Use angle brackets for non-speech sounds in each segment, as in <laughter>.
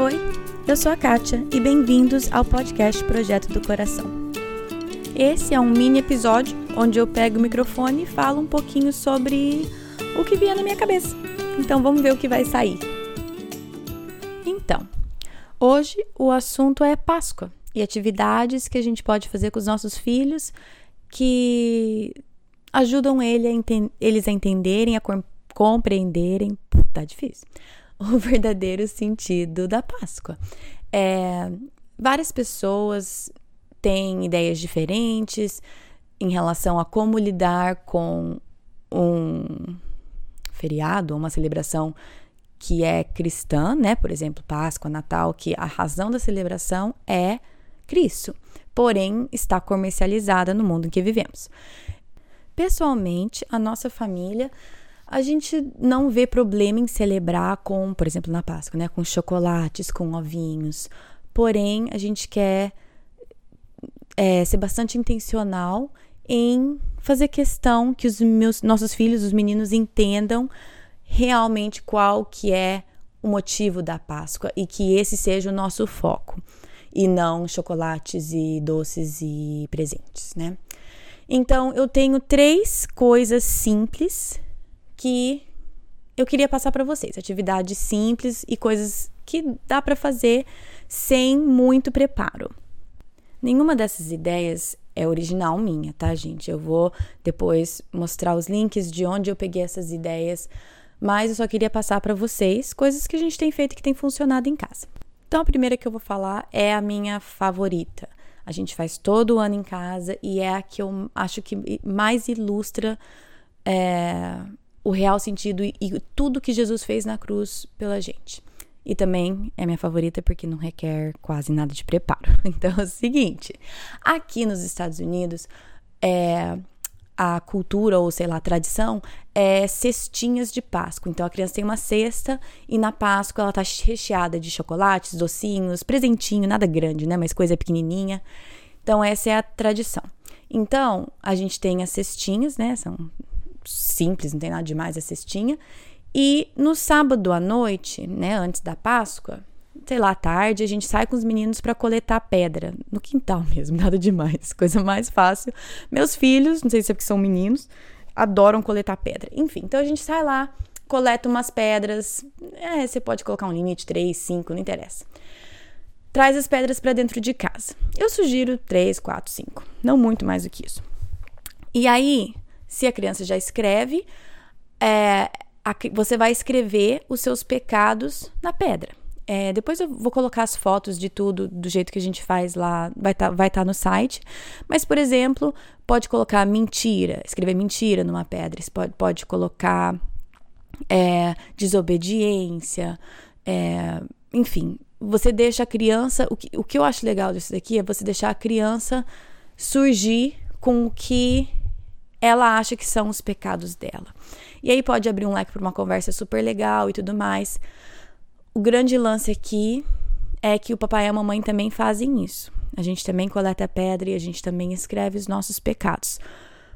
Oi, eu sou a Kátia e bem-vindos ao podcast Projeto do Coração. Esse é um mini episódio onde eu pego o microfone e falo um pouquinho sobre o que vier na minha cabeça. Então vamos ver o que vai sair. Então, hoje o assunto é Páscoa e atividades que a gente pode fazer com os nossos filhos que ajudam ele a eles a entenderem, a compreenderem. Tá difícil <laughs> o verdadeiro sentido da Páscoa. É, várias pessoas têm ideias diferentes em relação a como lidar com um feriado, uma celebração que é cristã, né? Por exemplo, Páscoa, Natal, que a razão da celebração é Cristo, porém está comercializada no mundo em que vivemos. Pessoalmente, a nossa família a gente não vê problema em celebrar com, por exemplo, na Páscoa, né, com chocolates, com ovinhos. Porém, a gente quer é, ser bastante intencional em fazer questão que os meus, nossos filhos, os meninos, entendam realmente qual que é o motivo da Páscoa e que esse seja o nosso foco e não chocolates e doces e presentes, né? Então, eu tenho três coisas simples que eu queria passar para vocês. Atividades simples e coisas que dá para fazer sem muito preparo. Nenhuma dessas ideias é original minha, tá, gente? Eu vou depois mostrar os links de onde eu peguei essas ideias, mas eu só queria passar para vocês coisas que a gente tem feito que tem funcionado em casa. Então, a primeira que eu vou falar é a minha favorita. A gente faz todo ano em casa e é a que eu acho que mais ilustra é, o real sentido e, e tudo que Jesus fez na cruz pela gente. E também é minha favorita porque não requer quase nada de preparo. <laughs> Então é o seguinte: aqui nos Estados Unidos, é, a cultura, ou sei lá, a tradição, é cestinhas de Páscoa. Então a criança tem uma cesta e na Páscoa ela tá recheada de chocolates, docinhos, presentinho, nada grande, né? Mas coisa pequenininha. Então essa é a tradição. Então a gente tem as cestinhas, né? São simples, não tem nada demais a cestinha. E no sábado à noite, né, antes da Páscoa, sei lá, tarde, a gente sai com os meninos para coletar pedra no quintal <laughs> mesmo, nada demais, coisa mais fácil. Meus filhos, não sei se é porque são meninos, adoram coletar pedra. Enfim, então a gente sai lá, coleta umas pedras. É, você pode colocar um limite, três, cinco, não interessa. Traz as pedras para dentro de casa. Eu sugiro três, quatro, cinco, não muito mais do que isso. E aí, se a criança já escreve, é, a, você vai escrever os seus pecados na pedra. É, depois eu vou colocar as fotos de tudo do jeito que a gente faz lá, vai estar tá, vai tá no site. Mas, por exemplo, pode colocar mentira, escrever mentira numa pedra. Você pode, pode colocar é, desobediência, é, enfim. Você deixa a criança. O que, o que eu acho legal disso daqui é você deixar a criança surgir com o que ela acha que são os pecados dela. E aí pode abrir um leque para uma conversa super legal e tudo mais. O grande lance aqui é que o papai e a mamãe também fazem isso. A gente também coleta pedra e a gente também escreve os nossos pecados.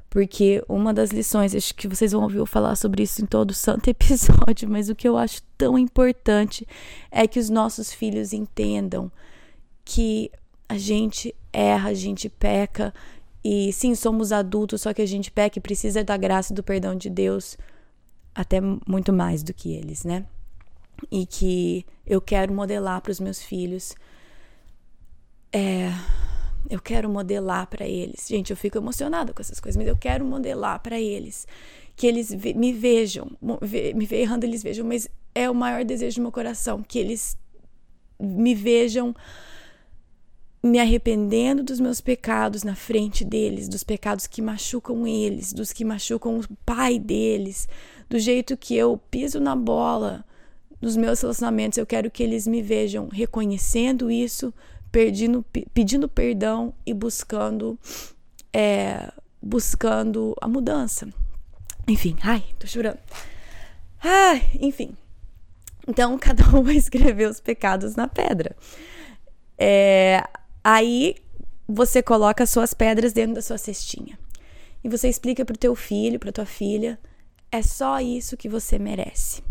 Porque uma das lições, acho que vocês vão ouvir eu falar sobre isso em todo o santo <laughs> episódio, mas o que eu acho tão importante é que os nossos filhos entendam que a gente erra, a gente peca e sim, somos adultos, só que a gente peca e precisa da graça e do perdão de Deus até muito mais do que eles, né? E que eu quero modelar para os meus filhos. É, eu quero modelar para eles. Gente, eu fico emocionada com essas coisas, mas eu quero modelar para eles. Que eles me vejam, me errando, eles vejam, mas é o maior desejo do meu coração, que eles me vejam me arrependendo dos meus pecados na frente deles, dos pecados que machucam eles, dos que machucam o pai deles, do jeito que eu piso na bola nos meus relacionamentos. Eu quero que eles me vejam reconhecendo isso, pedindo, pedindo perdão e buscando, é, buscando a mudança. Enfim, ai, tô chorando. Ai, enfim. Então, <laughs> cada um vai escrever os pecados na pedra. É, Aí você coloca as suas pedras dentro da sua cestinha. E você explica para o teu filho, para tua filha, é só isso que você merece.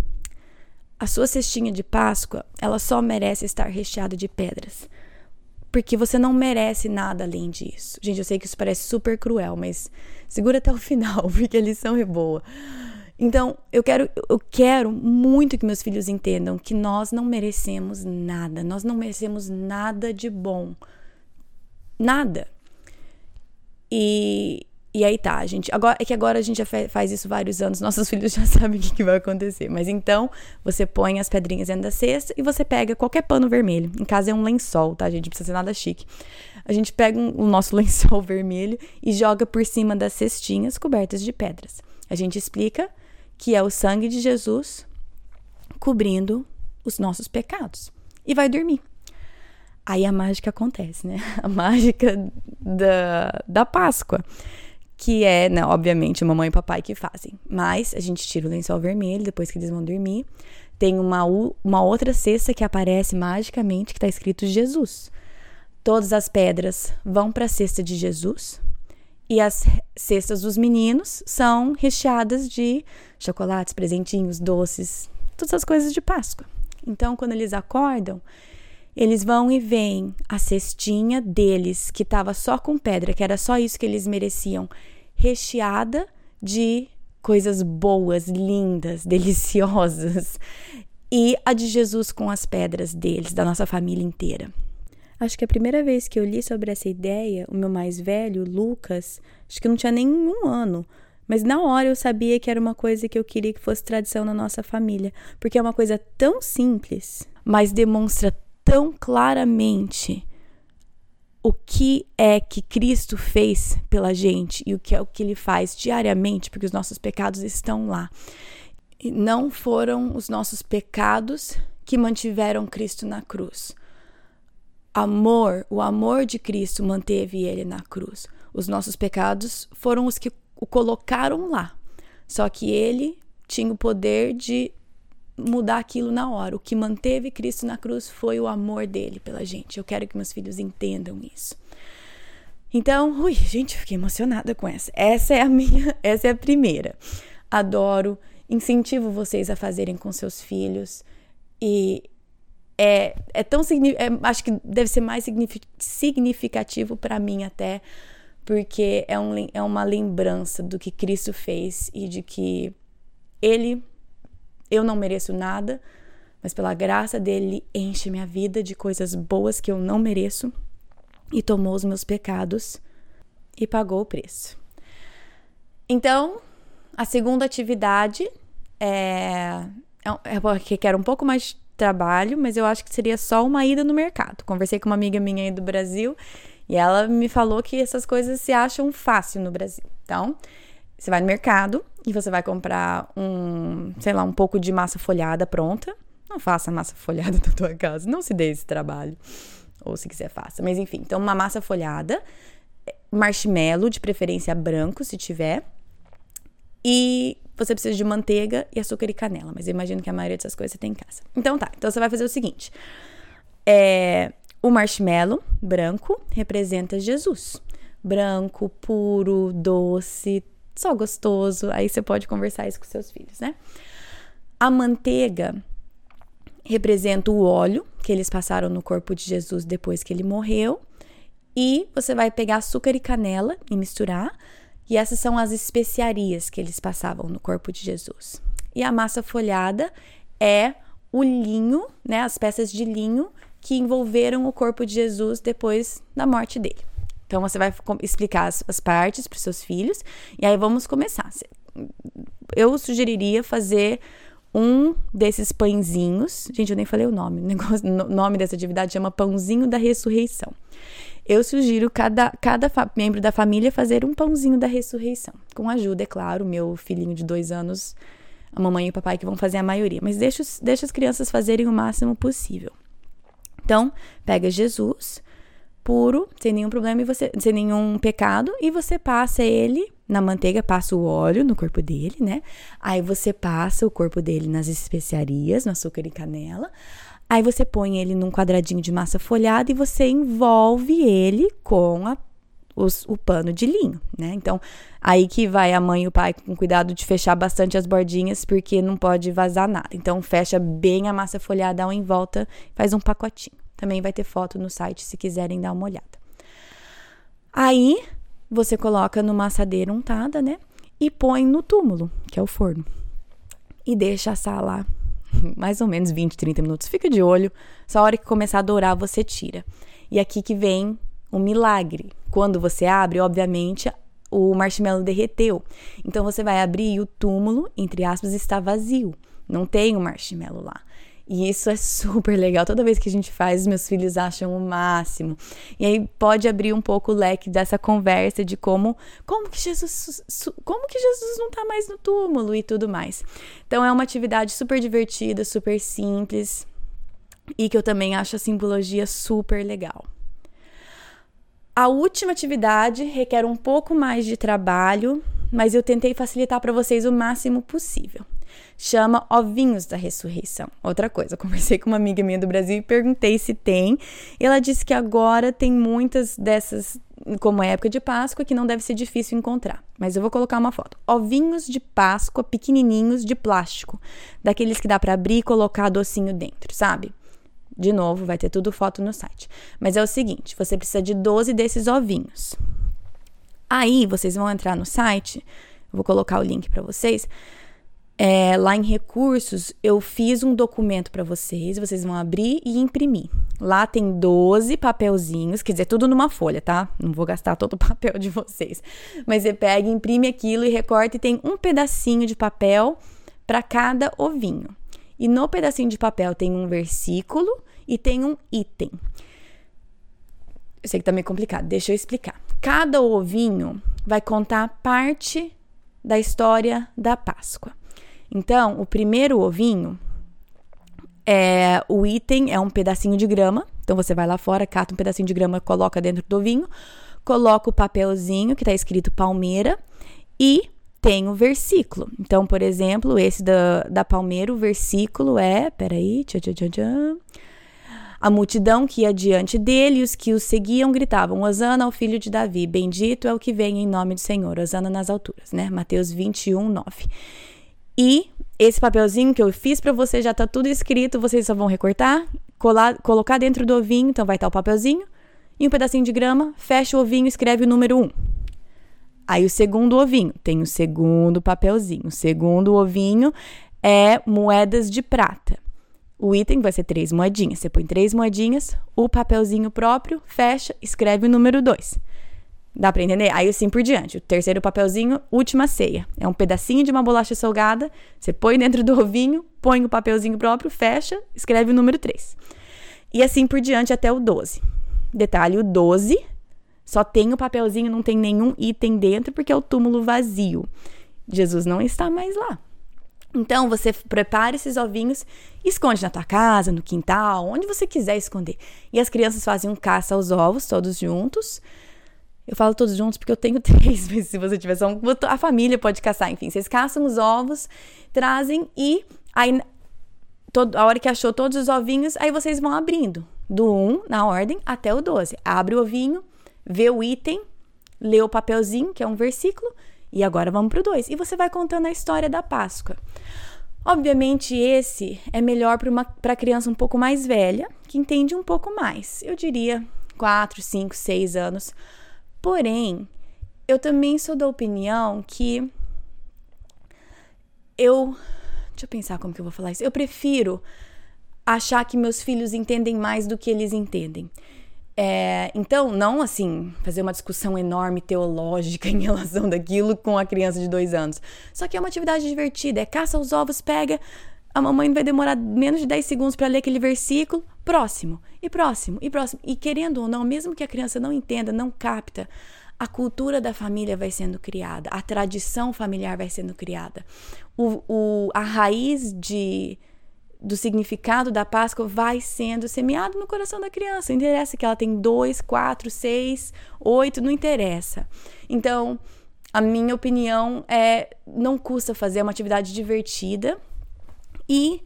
a sua cestinha de Páscoa, ela só merece estar recheada de pedras. Porque você não merece nada além disso. Gente, eu sei que isso parece super cruel, mas segura até o final, <laughs> porque a lição é boa. Então, eu quero, eu quero muito que meus filhos entendam que nós não merecemos nada, nós não merecemos nada de bom. Nada. E, e aí tá, gente. Agora, é que agora a gente já faz isso vários anos, <laughs> nossos filhos já sabem o que, que, vai acontecer. Mas então, você põe as pedrinhas dentro da cesta e você pega qualquer pano vermelho. Em casa é um lençol, tá, gente? Não precisa ser nada chique. A gente pega um, o nosso <laughs> lençol vermelho e joga por cima das cestinhas cobertas de pedras. A gente explica que é o sangue de Jesus cobrindo os nossos pecados. E vai dormir. Aí a mágica acontece, né? <laughs> A mágica da, da Páscoa. Que é, né, obviamente, mamãe e papai que fazem. Mas a gente tira o lençol vermelho depois que eles vão dormir. Tem uma, uma outra cesta que aparece magicamente que está escrito Jesus. Todas as pedras vão para a cesta de Jesus e as cestas dos meninos são recheadas de chocolates, presentinhos, doces, todas as coisas de Páscoa. Então, quando eles acordam, eles vão e veem a cestinha deles, que estava só com pedra, que era só isso que eles mereciam, recheada de coisas boas, lindas, <laughs> deliciosas. E a de Jesus com as pedras deles, da nossa família inteira. Acho que a primeira vez que eu li sobre essa ideia, o meu mais velho, Lucas, acho que não tinha nem um ano, mas na hora eu sabia que era uma coisa que eu queria que fosse tradição na nossa família, porque é uma coisa tão simples, mas demonstra tão claramente o que é que Cristo fez pela gente e o que é o que ele faz diariamente, porque os nossos pecados estão lá. E não foram os nossos pecados que mantiveram Cristo na cruz amor, o amor de Cristo manteve ele na cruz. Os nossos pecados foram os que o colocaram lá. Só que ele tinha o poder de mudar aquilo na hora. O que manteve Cristo na cruz foi o amor dele pela gente. Eu quero que meus filhos entendam isso. Então, ui, gente, fiquei emocionada com essa. Essa é a minha, <laughs> essa é a primeira. Adoro, incentivo vocês a fazerem com seus filhos e é, é tão é, acho que deve ser mais significativo para mim até porque é, um, é uma lembrança do que Cristo fez e de que Ele, eu não mereço nada, mas pela graça dele enche minha vida de coisas boas que eu não mereço e tomou os meus pecados e pagou o preço. Então, a segunda atividade é, é, é que era um pouco mais trabalho, mas eu acho que seria só uma ida no mercado. Conversei com uma amiga minha aí do Brasil e ela me falou que essas coisas se acham fácil no Brasil. Então, você vai no mercado e você vai comprar um, sei lá, um pouco de massa folhada pronta. Não faça massa folhada <laughs> na tua casa, não se dê esse trabalho. Ou se quiser, faça. Mas enfim, então uma massa folhada, marshmallow, de preferência branco, se tiver. E você precisa de manteiga e açúcar e canela, mas eu imagino que a maioria dessas coisas você tem em casa. Então tá, então você vai fazer o seguinte: é, o marshmallow branco representa Jesus. Branco, puro, doce, só gostoso. Aí você pode conversar isso com seus filhos, né? A manteiga representa o óleo que eles passaram no corpo de Jesus depois que ele morreu. E você vai pegar açúcar e canela e misturar e essas são as especiarias que eles passavam no corpo de Jesus. E a massa folhada é o linho, né, as peças de linho que envolveram o corpo de Jesus depois da morte dele. Então você vai explicar as, as partes para os seus filhos e aí vamos começar. Eu sugeriria fazer um desses pãezinhos. Gente, eu nem falei o nome. O, negócio, nome dessa atividade chama Pãozinho da Ressurreição eu sugiro cada, cada membro da família fazer um pãozinho da ressurreição. Com ajuda, é claro, meu filhinho de dois anos, a mamãe e o papai que vão fazer a maioria. Mas deixa, deixa as crianças fazerem o máximo possível. Então, pega Jesus puro, sem nenhum problema e você, sem nenhum pecado, e você passa ele na manteiga, passa o óleo no corpo dele, né? Aí você passa o corpo dele nas especiarias, no açúcar e canela. Aí você põe ele num quadradinho de massa folhada e você envolve ele com a os, o pano de linho, né? Então, aí que vai a mãe e o pai com cuidado de fechar bastante as bordinhas, porque não pode vazar nada. Então, fecha bem a massa folhada ao em volta, faz um pacotinho. Também vai ter foto no site se quiserem dar uma olhada. Aí, você coloca numa assadeira untada, né? E põe no túmulo, que é o forno. E deixa assar lá <laughs> mais ou menos 20, 30 minutos. Fica de olho, só a hora que começar a dourar você tira. E aqui que vem um milagre. Quando você abre, obviamente, o marshmallow derreteu. Então você vai abrir e o túmulo, entre aspas, está vazio. Não tem o um marshmallow lá. E isso é super legal. Toda vez que a gente faz, meus filhos acham o máximo. E aí pode abrir um pouco o leque dessa conversa de como como que Jesus como que Jesus não está mais no túmulo e tudo mais. Então é uma atividade super divertida, super simples e que eu também acho a simbologia super legal. A última atividade requer um pouco mais de trabalho, mas eu tentei facilitar para vocês o máximo possível. Chama Ovinhos da Ressurreição. Outra coisa, conversei com uma amiga minha do Brasil e perguntei se tem. E ela disse que agora tem muitas dessas, como é época de Páscoa, que não deve ser difícil encontrar. Mas eu vou colocar uma foto. Ovinhos de Páscoa pequenininhos de plástico, daqueles que dá para abrir e colocar docinho dentro, sabe? De novo, vai ter tudo foto no site. Mas é o seguinte: você precisa de 12 desses ovinhos. Aí vocês vão entrar no site, vou colocar o link para vocês. É, lá em recursos, eu fiz um documento para vocês, vocês vão abrir e imprimir. Lá tem 12 papelzinhos, quer dizer, tudo numa folha, tá? Não vou gastar todo o papel de vocês. Mas você pega, imprime aquilo e recorta e tem um pedacinho de papel para cada ovinho. E no pedacinho de papel tem um versículo e tem um item. Eu sei que tá meio complicado, deixa eu explicar. Cada ovinho vai contar parte da história da Páscoa. Então, o primeiro ovinho é o item é um pedacinho de grama. Então você vai lá fora, cata um pedacinho de grama, coloca dentro do ovinho, coloca o papelzinho que está escrito palmeira e tem o versículo. Então, por exemplo, esse da, da Palmeira, o versículo é. Peraí. Tchau, tchau, tchau, tchau. A multidão que ia diante dele e os que o seguiam gritavam: Osana ao filho de Davi, bendito é o que vem em nome do Senhor. Osana nas alturas, né? Mateus 21, 9. E esse papelzinho que eu fiz para você já tá tudo escrito, vocês só vão recortar, colar, colocar dentro do ovinho, então vai estar o papelzinho e um pedacinho de grama, fecha o ovinho escreve o número 1. Aí o segundo ovinho tem o segundo papelzinho. O segundo ovinho é moedas de prata. O item vai ser três moedinhas. Você põe três moedinhas, o papelzinho próprio, fecha, escreve o número 2. Dá para entender? Aí assim por diante. O terceiro papelzinho, última ceia. É um pedacinho de uma bolacha salgada, você põe dentro do ovinho, põe o papelzinho próprio, fecha, escreve o número 3. E assim por diante até o 12. Detalhe, o 12 só tem o papelzinho, não tem nenhum item dentro, porque é o túmulo vazio. Jesus não está mais lá. Então você prepara esses ovinhos, esconde na tua casa, no quintal, onde você quiser esconder. E as crianças fazem um caça aos ovos, todos juntos. Eu falo todos juntos porque eu tenho <laughs> três, mas se você tiver só um, a família pode caçar. Enfim, vocês caçam os ovos, trazem e aí todo, a hora que achou todos os ovinhos, aí vocês vão abrindo do 1 na ordem até o 12. Abre o ovinho, vê o item, lê o papelzinho, que é um versículo, e agora vamos para o 2. E você vai contando a história da Páscoa. Obviamente, esse é melhor para criança um pouco mais velha, que entende um pouco mais. Eu diria 4, 5, 6 anos. Porém, eu também sou da opinião que eu. Deixa eu pensar como que eu vou falar isso. Eu prefiro achar que meus filhos entendem mais do que eles entendem. É, então, não assim, fazer uma discussão enorme teológica <laughs> em relação daquilo com a criança de dois anos. Só que é uma atividade divertida, é caça os ovos, pega. A mamãe vai demorar menos de 10 segundos para ler aquele versículo. Próximo, e próximo, e próximo. E querendo ou não, mesmo que a criança não entenda, não capta, a cultura da família vai sendo criada, a tradição familiar vai sendo criada. O, o, a raiz de do significado da Páscoa vai sendo semeado no coração da criança. Não interessa que ela tem dois, quatro, seis, oito, não interessa. Então, a minha opinião é não custa fazer uma atividade divertida e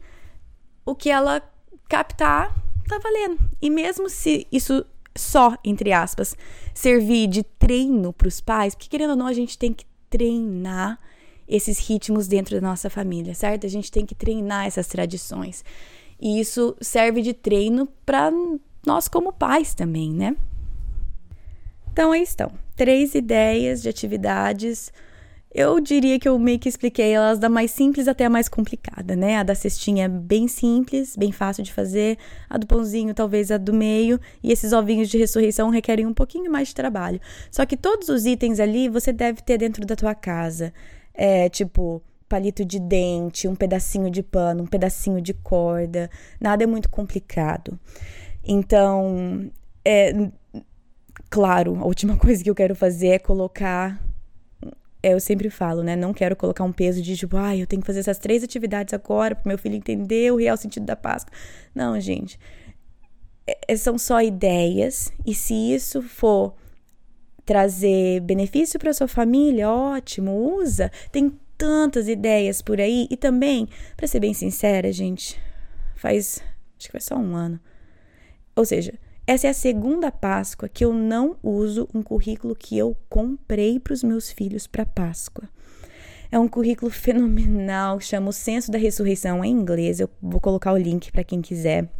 o que ela captar tá valendo. E mesmo se isso só, entre aspas, servir de treino para os pais, porque querendo ou não, a gente tem que treinar esses ritmos dentro da nossa família, certo? A gente tem que treinar essas tradições. E isso serve de treino para nós como pais também, né? Então aí estão, três ideias de atividades eu diria que eu meio que expliquei elas da mais simples até a mais complicada, né? A da cestinha é bem simples, bem fácil de fazer. A do pãozinho, talvez a do meio. E esses ovinhos de ressurreição requerem um pouquinho mais de trabalho. Só que todos os itens ali você deve ter dentro da tua casa. É tipo palito de dente, um pedacinho de pano, um pedacinho de corda. Nada é muito complicado. Então, é. Claro, a última <laughs> coisa que eu quero fazer é colocar eu sempre falo, né? Não quero colocar um peso de tipo, ah, eu tenho que fazer essas três atividades agora para meu filho entender o real sentido da Páscoa. Não, gente. É, é, são só ideias, e se isso for trazer benefício para sua família, ótimo, usa. Tem tantas ideias por aí. E também, para ser bem sincera, gente, faz. Acho que faz só um ano. Ou seja, essa é a segunda Páscoa que eu não uso um currículo que eu comprei para os meus filhos para Páscoa. É um currículo <laughs> fenomenal, chama O Senso da Ressurreição em inglês. Eu vou colocar o link para quem quiser.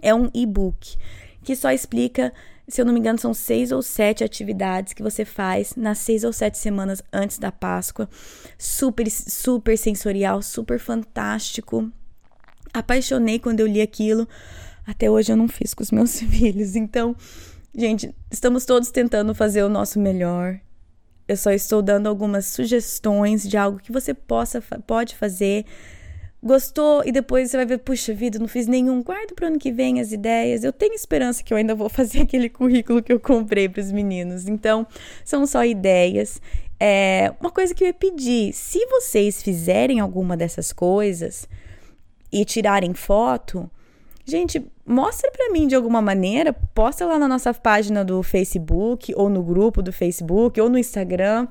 É um e-book que só explica, se eu não me engano, são seis ou sete atividades que você faz nas seis ou sete semanas antes da Páscoa. Super, super sensorial, super fantástico. Apaixonei quando eu li aquilo até hoje eu não fiz com os meus <laughs> filhos. Então, gente, estamos todos tentando fazer o nosso melhor. Eu só estou dando algumas sugestões de algo que você possa pode fazer. Gostou e depois você vai ver, puxa vida, não fiz nenhum. Guarda para o ano que vem as ideias. Eu tenho esperança que eu ainda vou <laughs> fazer aquele currículo que eu comprei para os meninos. Então, são só ideias. É, uma coisa que eu ia pedir, se vocês fizerem alguma dessas coisas e tirarem foto, Gente, mostra para mim de alguma maneira, posta lá na nossa página do Facebook, ou no grupo do Facebook, ou no Instagram.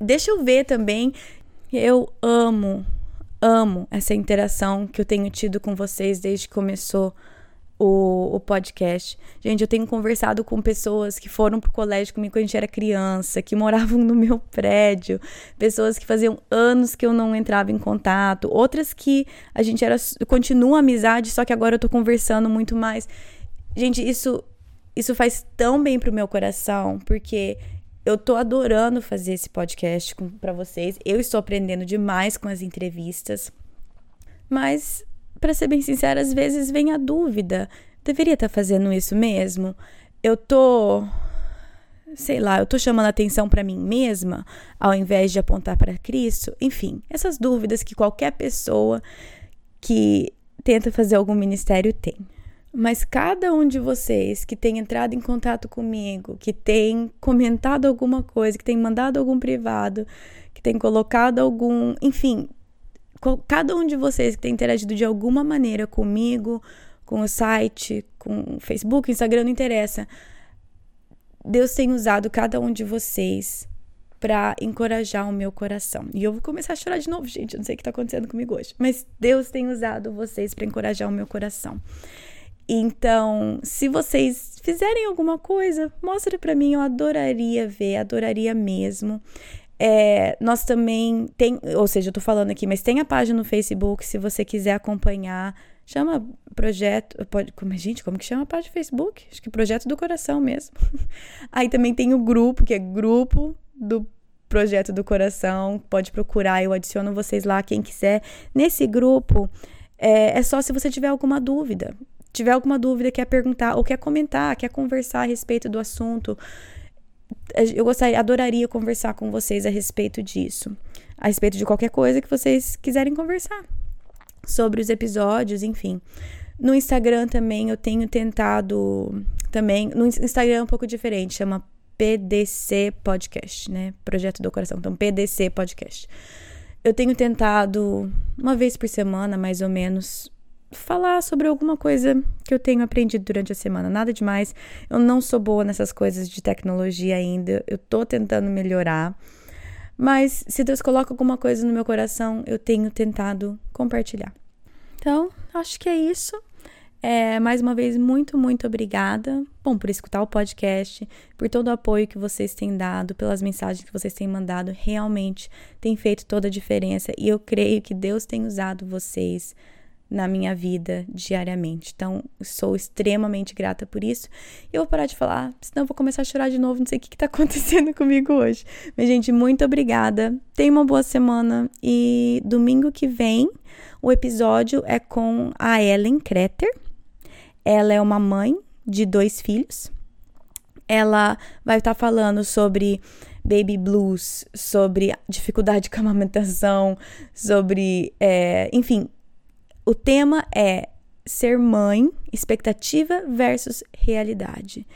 Deixa eu ver também. Eu amo, amo essa interação que eu tenho tido com vocês desde que começou o, o podcast. Gente, eu tenho conversado com pessoas que foram pro colégio comigo quando a gente era criança, que moravam no meu prédio, pessoas que faziam anos que eu não entrava em contato, outras que a gente era continua amizade, só que agora eu tô conversando muito mais. Gente, isso isso faz tão bem pro meu coração, porque eu tô adorando fazer esse podcast para vocês. Eu estou aprendendo demais com as entrevistas. Mas para ser bem sincera, às vezes vem a dúvida: deveria estar tá fazendo isso mesmo? Eu tô sei lá, eu tô chamando atenção para mim mesma ao invés de apontar para Cristo? Enfim, essas dúvidas que qualquer pessoa que tenta fazer algum ministério tem. Mas cada um de vocês que tem entrado em contato comigo, que tem comentado alguma coisa, que tem mandado algum privado, que tem colocado algum, enfim, cada um de vocês que tem interagido de alguma maneira comigo, com o site, com o Facebook, Instagram, não interessa. Deus tem usado cada um de vocês para encorajar o meu coração. E eu vou começar a chorar de novo, gente. Eu não sei o que está acontecendo comigo hoje. Mas Deus tem usado vocês para encorajar o meu coração. Então, se vocês fizerem alguma coisa, mostre para mim. Eu adoraria ver, adoraria mesmo. É, nós também tem, ou seja, eu tô falando aqui, mas tem a página no Facebook, se você quiser acompanhar, chama projeto, pode, como, gente, como que chama a página do Facebook? Acho que projeto do coração mesmo. <laughs> Aí também tem o grupo, que é grupo do projeto do coração, pode procurar, eu adiciono vocês lá, quem quiser. Nesse grupo, é, é só se você tiver alguma dúvida, tiver alguma dúvida, quer perguntar ou quer comentar, quer conversar a respeito do assunto, eu gostaria, adoraria conversar com vocês a respeito disso, a respeito de qualquer coisa que vocês quiserem conversar sobre os episódios, enfim. No Instagram também eu tenho tentado também, no Instagram é um pouco diferente, chama PDC Podcast, né? Projeto do Coração. Então, PDC Podcast. Eu tenho tentado uma vez por semana, mais ou menos, falar sobre alguma coisa que eu tenho aprendido durante a semana. Nada demais. Eu não sou boa nessas coisas de tecnologia ainda. Eu tô tentando melhorar. Mas se Deus coloca alguma coisa no meu coração, eu tenho tentado compartilhar. Então, acho que é isso. É, mais uma vez, muito, muito obrigada. Bom, por escutar o podcast, por todo o apoio que vocês têm dado, pelas mensagens que vocês têm mandado. Realmente tem feito toda a diferença e eu creio que Deus tem usado vocês na minha vida diariamente. Então, sou extremamente grata por isso. Eu vou parar de falar, senão eu vou começar a chorar de novo. Não sei o que está <laughs> acontecendo comigo hoje. Mas, gente, muito obrigada. Tenha uma boa semana. E domingo que vem, o episódio é com a Ellen Kreter. Ela é uma mãe de dois filhos. Ela vai estar tá falando sobre baby blues, sobre dificuldade com a amamentação, sobre, é, enfim, o tema é ser mãe, expectativa versus realidade.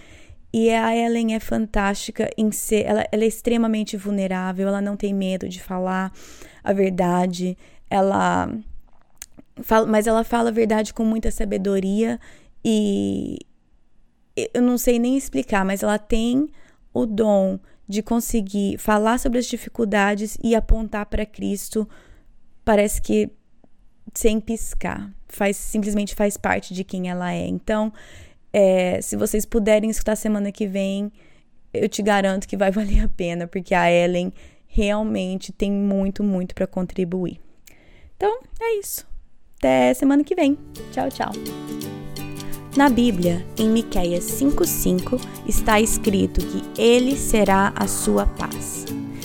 E a Ellen é fantástica em ser, ela, ela é extremamente vulnerável, ela não tem medo de falar a verdade, ela fala, mas ela fala a verdade com muita sabedoria e eu não sei nem explicar, mas ela tem o dom de conseguir falar sobre as dificuldades e apontar para Cristo. Parece que sem piscar. Faz, simplesmente faz parte de quem ela é. Então, é, se vocês puderem escutar semana que vem, eu te garanto que vai <laughs> valer a pena, porque a Ellen realmente tem muito, muito para contribuir. Então, é isso. Até semana que vem. Tchau, tchau. Na Bíblia, em Miqueias 5:5, está escrito que ele será a sua paz.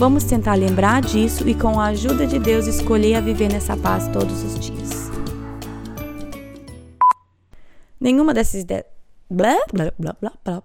Vamos tentar lembrar disso e, com a ajuda de Deus, escolher a viver nessa paz todos os dias. Nenhuma dessas ideias. Blá, blá, blá, blá, blá.